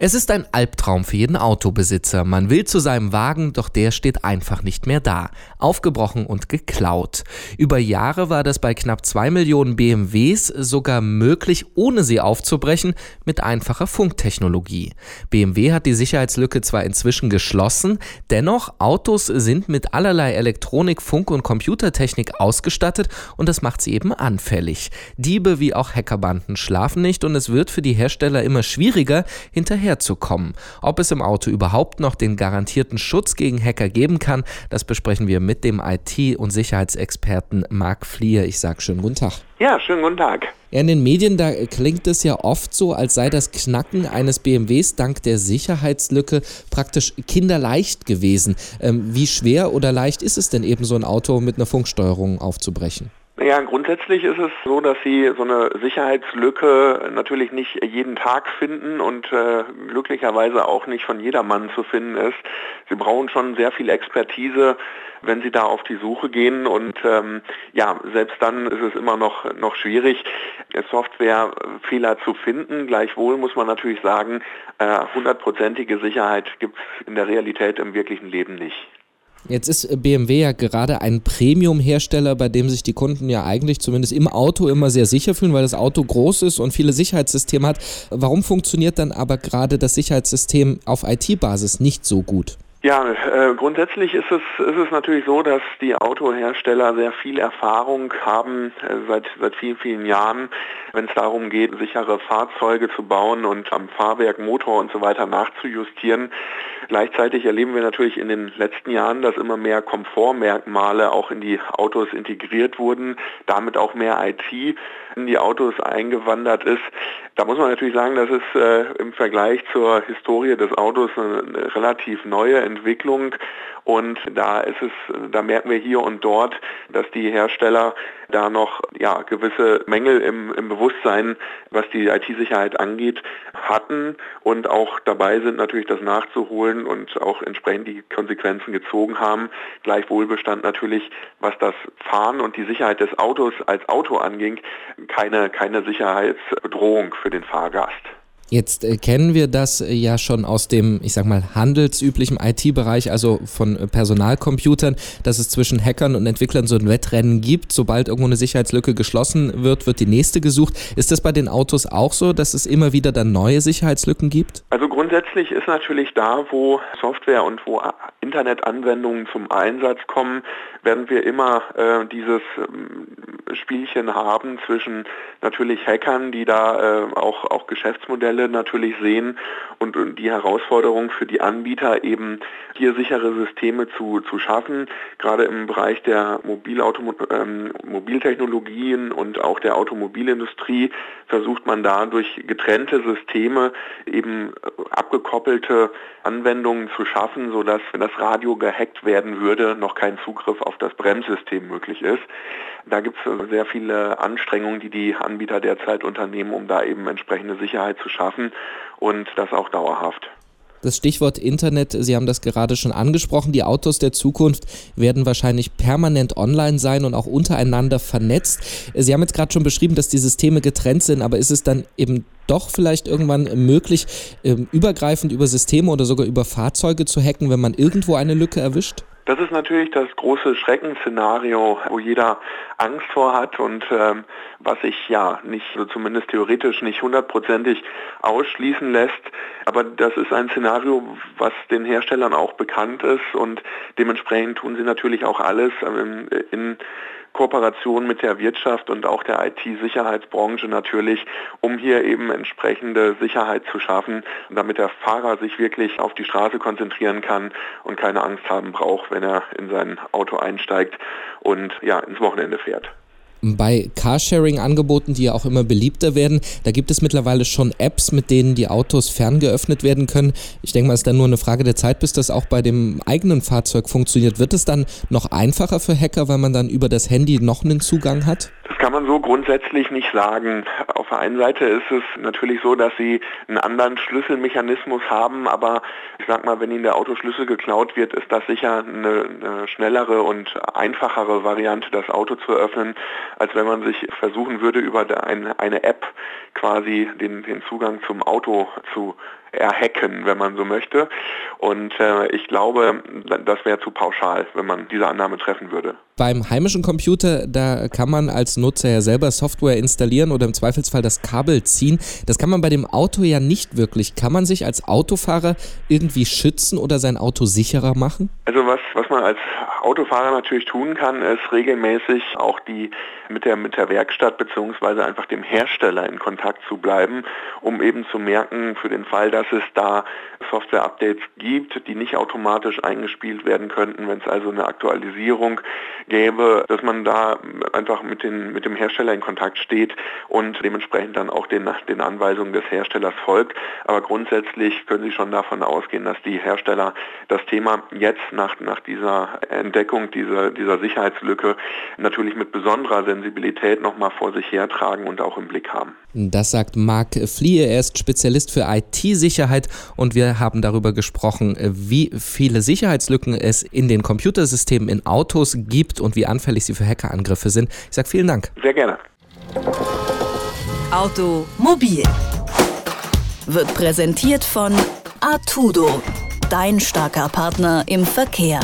Es ist ein Albtraum für jeden Autobesitzer. Man will zu seinem Wagen, doch der steht einfach nicht mehr da. Aufgebrochen und geklaut. Über Jahre war das bei knapp zwei Millionen BMWs sogar möglich, ohne sie aufzubrechen, mit einfacher Funktechnologie. BMW hat die Sicherheitslücke zwar inzwischen geschlossen, dennoch Autos sind mit allerlei Elektronik, Funk und Computertechnik ausgestattet und das macht sie eben anfällig. Diebe wie auch Hackerbanden schlafen nicht und es wird für die Hersteller immer schwieriger, hinterher hinterherzukommen. Ob es im Auto überhaupt noch den garantierten Schutz gegen Hacker geben kann, das besprechen wir mit dem IT- und Sicherheitsexperten Marc Flier. Ich sage schönen guten Tag. Ja, schönen guten Tag. Ja, in den Medien, da klingt es ja oft so, als sei das Knacken eines BMWs dank der Sicherheitslücke praktisch kinderleicht gewesen. Ähm, wie schwer oder leicht ist es denn eben, so ein Auto mit einer Funksteuerung aufzubrechen? Ja, grundsätzlich ist es so, dass Sie so eine Sicherheitslücke natürlich nicht jeden Tag finden und äh, glücklicherweise auch nicht von jedermann zu finden ist. Sie brauchen schon sehr viel Expertise, wenn Sie da auf die Suche gehen und ähm, ja, selbst dann ist es immer noch, noch schwierig, Softwarefehler zu finden. Gleichwohl muss man natürlich sagen, äh, hundertprozentige Sicherheit gibt es in der Realität im wirklichen Leben nicht. Jetzt ist BMW ja gerade ein Premium-Hersteller, bei dem sich die Kunden ja eigentlich zumindest im Auto immer sehr sicher fühlen, weil das Auto groß ist und viele Sicherheitssysteme hat. Warum funktioniert dann aber gerade das Sicherheitssystem auf IT-Basis nicht so gut? Ja, äh, grundsätzlich ist es, ist es natürlich so, dass die Autohersteller sehr viel Erfahrung haben äh, seit, seit vielen, vielen Jahren, wenn es darum geht, sichere Fahrzeuge zu bauen und am Fahrwerk, Motor und so weiter nachzujustieren. Gleichzeitig erleben wir natürlich in den letzten Jahren, dass immer mehr Komfortmerkmale auch in die Autos integriert wurden, damit auch mehr IT in die Autos eingewandert ist. Da muss man natürlich sagen, das ist äh, im Vergleich zur Historie des Autos eine, eine relativ neue Entwicklung und da ist es, da merken wir hier und dort, dass die Hersteller da noch ja, gewisse Mängel im, im Bewusstsein, was die IT-Sicherheit angeht, hatten und auch dabei sind natürlich das nachzuholen und auch entsprechend die Konsequenzen gezogen haben. Gleichwohl bestand natürlich, was das Fahren und die Sicherheit des Autos als Auto anging, keine, keine Sicherheitsbedrohung für den Fahrgast. Jetzt äh, kennen wir das äh, ja schon aus dem, ich sag mal, handelsüblichen IT-Bereich, also von äh, Personalcomputern, dass es zwischen Hackern und Entwicklern so ein Wettrennen gibt. Sobald irgendwo eine Sicherheitslücke geschlossen wird, wird die nächste gesucht. Ist das bei den Autos auch so, dass es immer wieder dann neue Sicherheitslücken gibt? Also grundsätzlich ist natürlich da, wo Software und wo Internetanwendungen zum Einsatz kommen, werden wir immer äh, dieses ähm, Spielchen haben zwischen natürlich Hackern, die da äh, auch, auch Geschäftsmodelle natürlich sehen und, und, die Herausforderung für die Anbieter eben hier sichere Systeme zu, zu schaffen. Gerade im Bereich der Mobilauto, ähm, Mobiltechnologien und auch der Automobilindustrie versucht man da durch getrennte Systeme eben abgekoppelte Anwendungen zu schaffen, sodass wenn das Radio gehackt werden würde, noch kein Zugriff auf das Bremssystem möglich ist. Da gibt es sehr viele Anstrengungen, die die Anbieter derzeit unternehmen, um da eben entsprechende Sicherheit zu schaffen und das auch dauerhaft. Das Stichwort Internet, Sie haben das gerade schon angesprochen. Die Autos der Zukunft werden wahrscheinlich permanent online sein und auch untereinander vernetzt. Sie haben jetzt gerade schon beschrieben, dass die Systeme getrennt sind, aber ist es dann eben doch vielleicht irgendwann möglich, ähm, übergreifend über Systeme oder sogar über Fahrzeuge zu hacken, wenn man irgendwo eine Lücke erwischt? Das ist natürlich das große Schreckensszenario, wo jeder Angst vor hat und ähm, was sich ja nicht, so zumindest theoretisch nicht hundertprozentig ausschließen lässt. Aber das ist ein Szenario, was den Herstellern auch bekannt ist und dementsprechend tun sie natürlich auch alles ähm, in Kooperation mit der Wirtschaft und auch der IT-Sicherheitsbranche natürlich, um hier eben entsprechende Sicherheit zu schaffen, damit der Fahrer sich wirklich auf die Straße konzentrieren kann und keine Angst haben braucht, wenn er in sein Auto einsteigt und ja, ins Wochenende fährt. Bei Carsharing-Angeboten, die ja auch immer beliebter werden, da gibt es mittlerweile schon Apps, mit denen die Autos ferngeöffnet werden können. Ich denke mal, es ist dann nur eine Frage der Zeit, bis das auch bei dem eigenen Fahrzeug funktioniert. Wird es dann noch einfacher für Hacker, weil man dann über das Handy noch einen Zugang hat? Kann man so grundsätzlich nicht sagen. Auf der einen Seite ist es natürlich so, dass sie einen anderen Schlüsselmechanismus haben, aber ich sag mal, wenn ihnen der Autoschlüssel geklaut wird, ist das sicher eine, eine schnellere und einfachere Variante, das Auto zu öffnen, als wenn man sich versuchen würde, über eine, eine App quasi den, den Zugang zum Auto zu erhacken, wenn man so möchte. Und äh, ich glaube, das wäre zu pauschal, wenn man diese Annahme treffen würde. Beim heimischen Computer, da kann man als Nutzer ja selber Software installieren oder im Zweifelsfall das Kabel ziehen. Das kann man bei dem Auto ja nicht wirklich. Kann man sich als Autofahrer irgendwie schützen oder sein Auto sicherer machen? Also was, was man als Autofahrer natürlich tun kann, ist regelmäßig auch die mit der, mit der Werkstatt bzw. einfach dem Hersteller in Kontakt zu bleiben, um eben zu merken, für den Fall, dass es da Software-Updates gibt, die nicht automatisch eingespielt werden könnten, wenn es also eine Aktualisierung gäbe, dass man da einfach mit, den, mit dem Hersteller in Kontakt steht und dementsprechend dann auch den, den Anweisungen des Herstellers folgt. Aber grundsätzlich können Sie schon davon ausgehen, dass die Hersteller das Thema jetzt nach, nach dieser Entdeckung dieser, dieser Sicherheitslücke natürlich mit besonderer Sensibilität nochmal vor sich hertragen und auch im Blick haben. Das sagt Marc Fliehe. Er ist Spezialist für IT-Sicherheit und wir haben darüber gesprochen, wie viele Sicherheitslücken es in den Computersystemen in Autos gibt und wie anfällig sie für Hackerangriffe sind. Ich sage vielen Dank. Sehr gerne. Automobil wird präsentiert von Artudo, dein starker Partner im Verkehr.